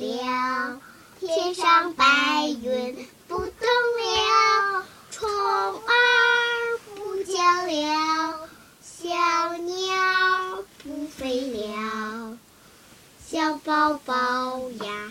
了天上白云不动了，虫儿不叫了，小鸟不飞了，小宝宝呀。